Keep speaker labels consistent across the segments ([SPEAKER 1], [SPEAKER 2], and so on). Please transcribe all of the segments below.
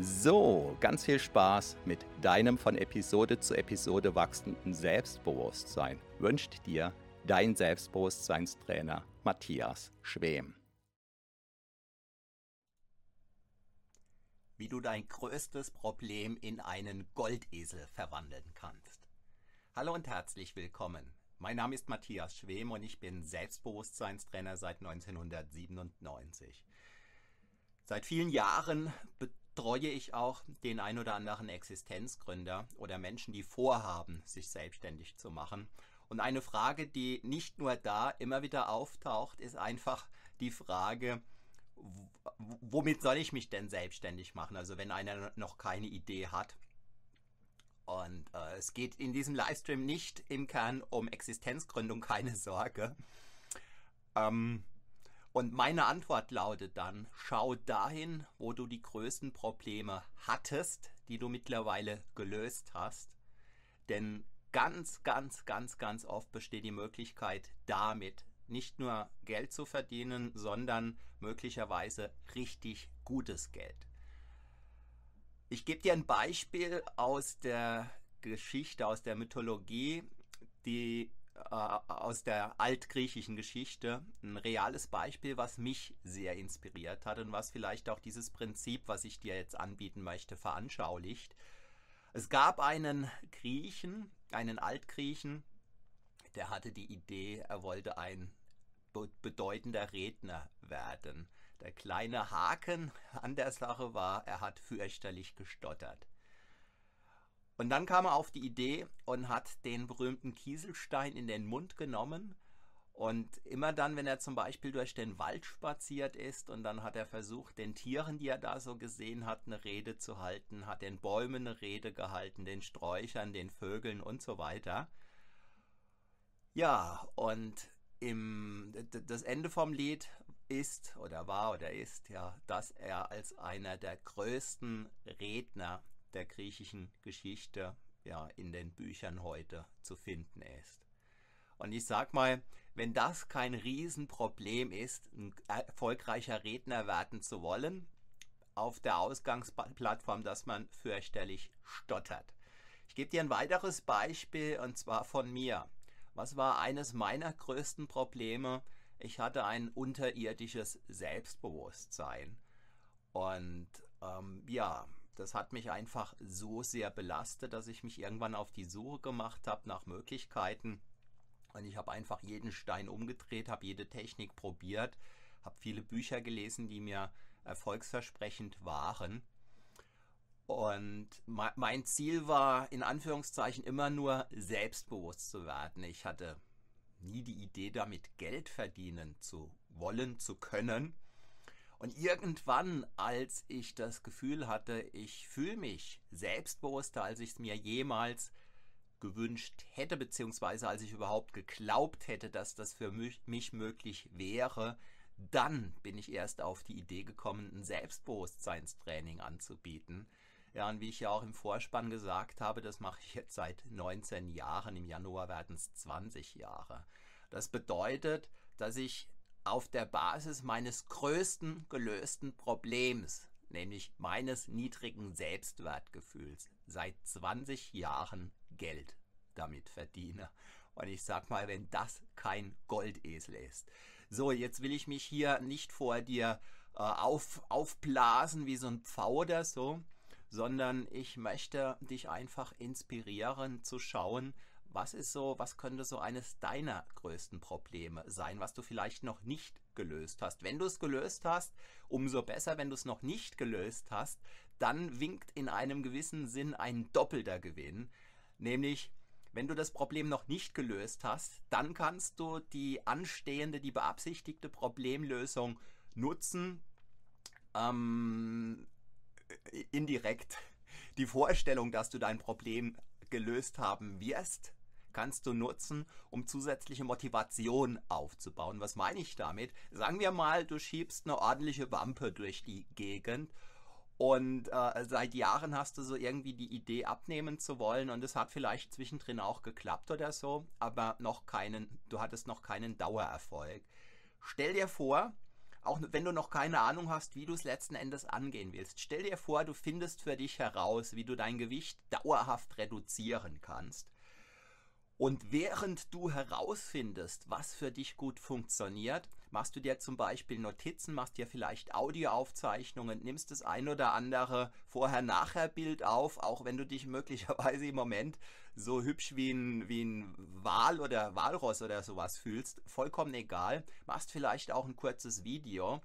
[SPEAKER 1] So, ganz viel Spaß mit deinem von Episode zu Episode wachsenden Selbstbewusstsein wünscht dir dein Selbstbewusstseinstrainer Matthias Schwem.
[SPEAKER 2] Wie du dein größtes Problem in einen Goldesel verwandeln kannst. Hallo und herzlich willkommen. Mein Name ist Matthias Schwem und ich bin Selbstbewusstseinstrainer seit 1997. Seit vielen Jahren betreue ich auch den ein oder anderen Existenzgründer oder Menschen, die vorhaben, sich selbstständig zu machen. Und eine Frage, die nicht nur da immer wieder auftaucht, ist einfach die Frage, womit soll ich mich denn selbstständig machen? Also wenn einer noch keine Idee hat. Und äh, es geht in diesem Livestream nicht im Kern um Existenzgründung, keine Sorge. Ähm, und meine Antwort lautet dann, schau dahin, wo du die größten Probleme hattest, die du mittlerweile gelöst hast. Denn ganz, ganz, ganz, ganz oft besteht die Möglichkeit, damit nicht nur Geld zu verdienen, sondern möglicherweise richtig gutes Geld. Ich gebe dir ein Beispiel aus der Geschichte, aus der Mythologie, die aus der altgriechischen Geschichte ein reales Beispiel, was mich sehr inspiriert hat und was vielleicht auch dieses Prinzip, was ich dir jetzt anbieten möchte, veranschaulicht. Es gab einen Griechen, einen Altgriechen, der hatte die Idee, er wollte ein bedeutender Redner werden. Der kleine Haken an der Sache war, er hat fürchterlich gestottert. Und dann kam er auf die Idee und hat den berühmten Kieselstein in den Mund genommen. Und immer dann, wenn er zum Beispiel durch den Wald spaziert ist und dann hat er versucht, den Tieren, die er da so gesehen hat, eine Rede zu halten, hat den Bäumen eine Rede gehalten, den Sträuchern, den Vögeln und so weiter. Ja, und im, das Ende vom Lied ist oder war oder ist ja, dass er als einer der größten Redner der griechischen Geschichte ja in den Büchern heute zu finden ist. Und ich sag mal, wenn das kein Riesenproblem ist, ein erfolgreicher Redner werden zu wollen, auf der Ausgangsplattform, dass man fürchterlich stottert. Ich gebe dir ein weiteres Beispiel und zwar von mir. Was war eines meiner größten Probleme? Ich hatte ein unterirdisches Selbstbewusstsein. Und ähm, ja, das hat mich einfach so sehr belastet, dass ich mich irgendwann auf die Suche gemacht habe nach Möglichkeiten. Und ich habe einfach jeden Stein umgedreht, habe jede Technik probiert, habe viele Bücher gelesen, die mir erfolgsversprechend waren. Und mein Ziel war in Anführungszeichen immer nur selbstbewusst zu werden. Ich hatte nie die Idee damit Geld verdienen zu wollen, zu können. Und irgendwann, als ich das Gefühl hatte, ich fühle mich selbstbewusster, als ich es mir jemals gewünscht hätte, beziehungsweise als ich überhaupt geglaubt hätte, dass das für mich, mich möglich wäre, dann bin ich erst auf die Idee gekommen, ein Selbstbewusstseinstraining anzubieten. Ja, und wie ich ja auch im Vorspann gesagt habe, das mache ich jetzt seit 19 Jahren. Im Januar werden es 20 Jahre. Das bedeutet, dass ich auf der Basis meines größten gelösten Problems, nämlich meines niedrigen Selbstwertgefühls, seit 20 Jahren Geld damit verdiene. Und ich sag mal, wenn das kein Goldesel ist. So, jetzt will ich mich hier nicht vor dir äh, auf, aufblasen wie so ein Pfau oder so, sondern ich möchte dich einfach inspirieren zu schauen, was ist so, was könnte so eines deiner größten Probleme sein, was du vielleicht noch nicht gelöst hast. Wenn du es gelöst hast, umso besser. Wenn du es noch nicht gelöst hast, dann winkt in einem gewissen Sinn ein doppelter Gewinn, nämlich wenn du das Problem noch nicht gelöst hast, dann kannst du die anstehende, die beabsichtigte Problemlösung nutzen, ähm, indirekt die Vorstellung, dass du dein Problem gelöst haben wirst, kannst du nutzen, um zusätzliche Motivation aufzubauen. Was meine ich damit? Sagen wir mal, du schiebst eine ordentliche Wampe durch die Gegend und äh, seit Jahren hast du so irgendwie die Idee abnehmen zu wollen und es hat vielleicht zwischendrin auch geklappt oder so, aber noch keinen, du hattest noch keinen Dauererfolg. Stell dir vor, auch wenn du noch keine Ahnung hast, wie du es letzten Endes angehen willst, stell dir vor, du findest für dich heraus, wie du dein Gewicht dauerhaft reduzieren kannst. Und während du herausfindest, was für dich gut funktioniert, machst du dir zum Beispiel Notizen, machst dir vielleicht Audioaufzeichnungen, nimmst das ein oder andere Vorher-Nachher-Bild auf, auch wenn du dich möglicherweise im Moment so hübsch wie ein, wie ein Wal oder Walross oder sowas fühlst, vollkommen egal, machst vielleicht auch ein kurzes Video.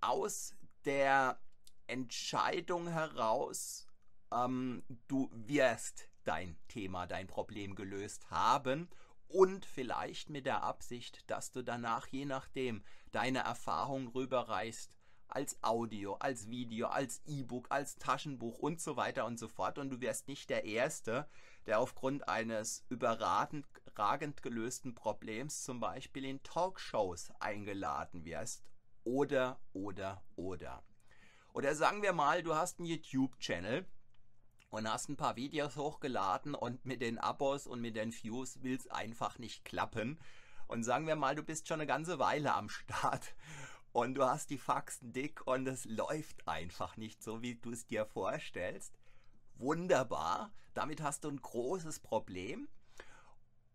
[SPEAKER 2] Aus der Entscheidung heraus, ähm, du wirst dein Thema, dein Problem gelöst haben und vielleicht mit der Absicht, dass du danach je nachdem deine Erfahrung rüberreißt als Audio, als Video, als E-Book, als Taschenbuch und so weiter und so fort und du wirst nicht der Erste, der aufgrund eines überragend gelösten Problems zum Beispiel in Talkshows eingeladen wirst oder oder oder. Oder sagen wir mal, du hast einen YouTube-Channel und hast ein paar Videos hochgeladen und mit den Abos und mit den Views will es einfach nicht klappen. Und sagen wir mal, du bist schon eine ganze Weile am Start und du hast die Faxen dick und es läuft einfach nicht so, wie du es dir vorstellst. Wunderbar, damit hast du ein großes Problem.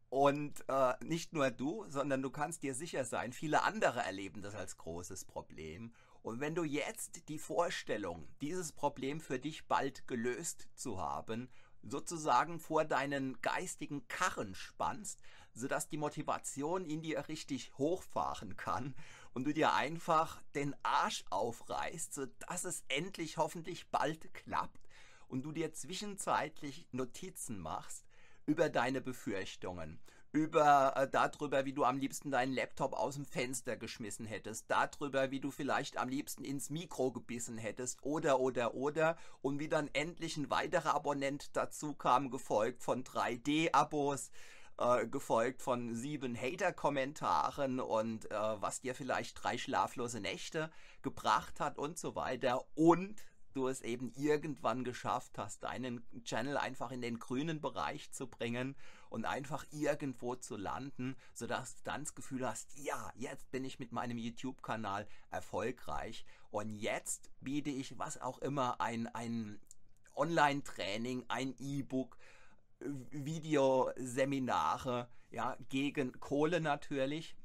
[SPEAKER 2] Und äh, nicht nur du, sondern du kannst dir sicher sein, viele andere erleben das als großes Problem. Und wenn du jetzt die Vorstellung, dieses Problem für dich bald gelöst zu haben, sozusagen vor deinen geistigen Karren spannst, sodass die Motivation in dir richtig hochfahren kann und du dir einfach den Arsch aufreißt, sodass es endlich hoffentlich bald klappt und du dir zwischenzeitlich Notizen machst über deine Befürchtungen über äh, darüber, wie du am liebsten deinen Laptop aus dem Fenster geschmissen hättest, darüber, wie du vielleicht am liebsten ins Mikro gebissen hättest oder oder oder und wie dann endlich ein weiterer Abonnent dazu kam, gefolgt von 3D-Abos, äh, gefolgt von sieben Hater-Kommentaren und äh, was dir vielleicht drei schlaflose Nächte gebracht hat und so weiter und du es eben irgendwann geschafft hast, deinen Channel einfach in den grünen Bereich zu bringen und einfach irgendwo zu landen, sodass du dann das Gefühl hast, ja, jetzt bin ich mit meinem YouTube-Kanal erfolgreich und jetzt biete ich was auch immer, ein, ein Online-Training, ein E-Book, Videoseminare, ja, gegen Kohle natürlich,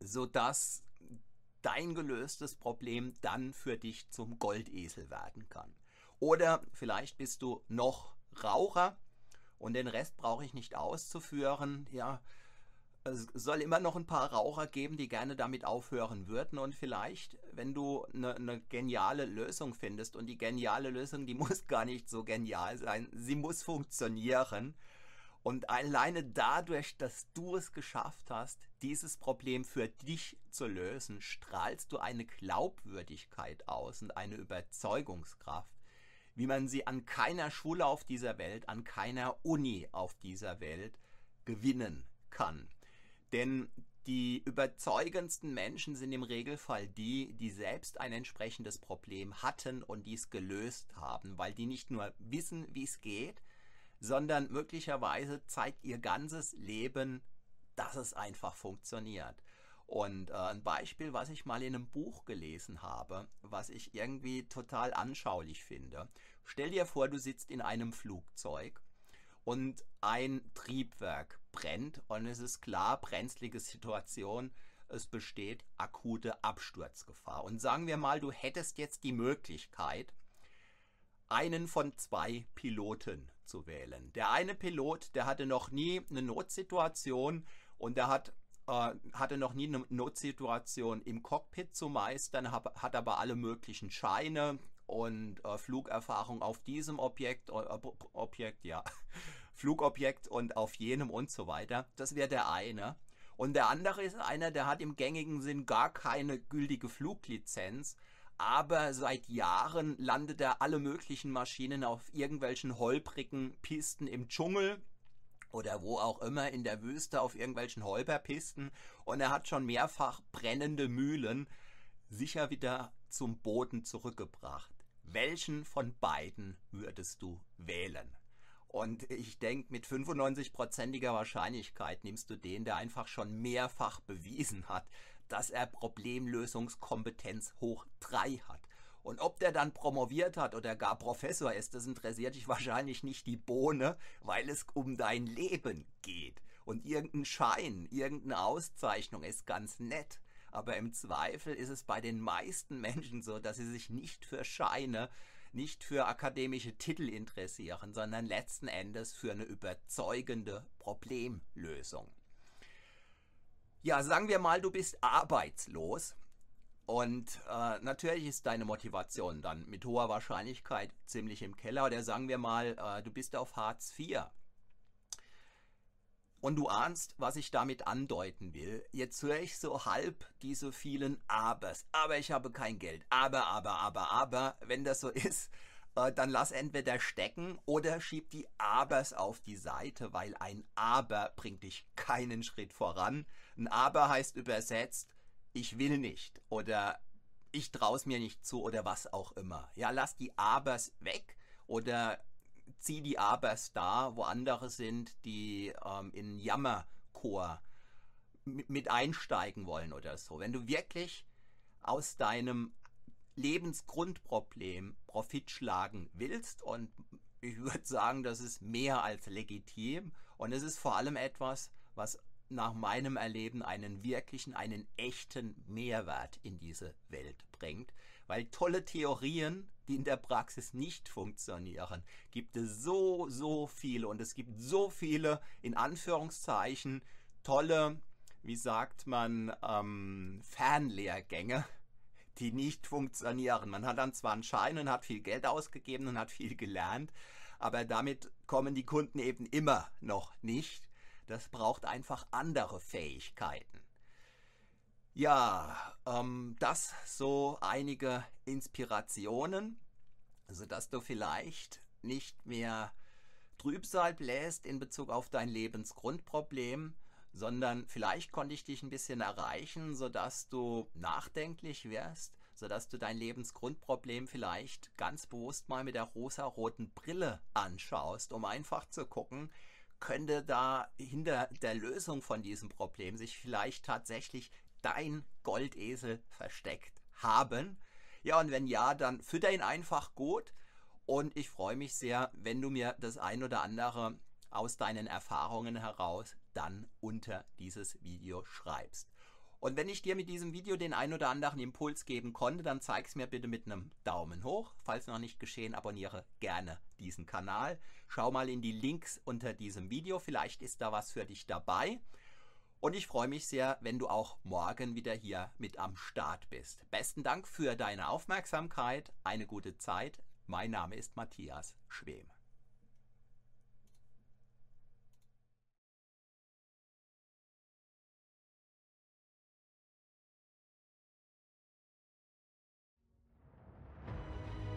[SPEAKER 2] sodass dein gelöstes Problem dann für dich zum Goldesel werden kann. Oder vielleicht bist du noch Raucher und den Rest brauche ich nicht auszuführen. Ja, es soll immer noch ein paar Raucher geben, die gerne damit aufhören würden. Und vielleicht, wenn du eine, eine, geniale Lösung findest, und die geniale Lösung, die muss gar nicht so genial sein, sie muss funktionieren. Und alleine dadurch, dass du es geschafft hast, dieses Problem für dich zu lösen, strahlst du eine Glaubwürdigkeit aus und eine Überzeugungskraft, wie man sie an keiner Schule auf dieser Welt, an keiner Uni auf dieser Welt gewinnen kann. Denn die überzeugendsten Menschen sind im Regelfall die, die selbst ein entsprechendes Problem hatten und dies gelöst haben, weil die nicht nur wissen, wie es geht, sondern möglicherweise zeigt ihr ganzes Leben, dass es einfach funktioniert. Und äh, ein Beispiel, was ich mal in einem Buch gelesen habe, was ich irgendwie total anschaulich finde. Stell dir vor, du sitzt in einem Flugzeug und ein Triebwerk brennt und es ist klar, brenzlige Situation, es besteht akute Absturzgefahr. Und sagen wir mal, du hättest jetzt die Möglichkeit, einen von zwei Piloten zu wählen. Der eine Pilot, der hatte noch nie eine Notsituation und der hat äh, hatte noch nie eine Notsituation im Cockpit zu meistern, hat aber alle möglichen Scheine und äh, Flugerfahrung auf diesem Objekt, äh, Objekt, ja, Flugobjekt und auf jenem und so weiter. Das wäre der eine. Und der andere ist einer, der hat im gängigen Sinn gar keine gültige Fluglizenz, aber seit Jahren landet er alle möglichen Maschinen auf irgendwelchen holprigen Pisten im Dschungel oder wo auch immer in der Wüste auf irgendwelchen Holperpisten und er hat schon mehrfach brennende Mühlen sicher wieder zum Boden zurückgebracht. Welchen von beiden würdest du wählen? Und ich denke, mit 95%iger Wahrscheinlichkeit nimmst du den, der einfach schon mehrfach bewiesen hat, dass er Problemlösungskompetenz hoch 3 hat. Und ob der dann promoviert hat oder gar Professor ist, das interessiert dich wahrscheinlich nicht die Bohne, weil es um dein Leben geht. Und irgendein Schein, irgendeine Auszeichnung ist ganz nett. Aber im Zweifel ist es bei den meisten Menschen so, dass sie sich nicht für Scheine, nicht für akademische Titel interessieren, sondern letzten Endes für eine überzeugende Problemlösung. Ja, sagen wir mal, du bist arbeitslos und äh, natürlich ist deine Motivation dann mit hoher Wahrscheinlichkeit ziemlich im Keller. Oder sagen wir mal, äh, du bist auf Hartz IV. Und du ahnst, was ich damit andeuten will. Jetzt höre ich so halb diese vielen Abers. Aber ich habe kein Geld. Aber, aber, aber, aber. Wenn das so ist, äh, dann lass entweder stecken oder schieb die Abers auf die Seite, weil ein Aber bringt dich keinen Schritt voran. Ein Aber heißt übersetzt, ich will nicht oder ich traue es mir nicht zu oder was auch immer. Ja, lass die Abers weg oder zieh die Abers da, wo andere sind, die ähm, in Jammerchor mit einsteigen wollen oder so. Wenn du wirklich aus deinem Lebensgrundproblem Profit schlagen willst und ich würde sagen, das ist mehr als legitim und es ist vor allem etwas, was nach meinem Erleben einen wirklichen, einen echten Mehrwert in diese Welt bringt. Weil tolle Theorien, die in der Praxis nicht funktionieren, gibt es so, so viele. Und es gibt so viele, in Anführungszeichen, tolle, wie sagt man, ähm, Fernlehrgänge, die nicht funktionieren. Man hat dann zwar einen Schein und hat viel Geld ausgegeben und hat viel gelernt, aber damit kommen die Kunden eben immer noch nicht das braucht einfach andere Fähigkeiten. Ja, ähm, das so einige Inspirationen, sodass du vielleicht nicht mehr Trübsal bläst in Bezug auf dein Lebensgrundproblem, sondern vielleicht konnte ich dich ein bisschen erreichen, sodass du nachdenklich wirst, sodass du dein Lebensgrundproblem vielleicht ganz bewusst mal mit der rosa-roten Brille anschaust, um einfach zu gucken, könnte da hinter der Lösung von diesem Problem sich vielleicht tatsächlich dein Goldesel versteckt haben? Ja, und wenn ja, dann fütter ihn einfach gut. Und ich freue mich sehr, wenn du mir das ein oder andere aus deinen Erfahrungen heraus dann unter dieses Video schreibst. Und wenn ich dir mit diesem Video den ein oder anderen Impuls geben konnte, dann zeig es mir bitte mit einem Daumen hoch. Falls noch nicht geschehen, abonniere gerne diesen Kanal. Schau mal in die Links unter diesem Video, vielleicht ist da was für dich dabei. Und ich freue mich sehr, wenn du auch morgen wieder hier mit am Start bist. Besten Dank für deine Aufmerksamkeit, eine gute Zeit. Mein Name ist Matthias Schwem.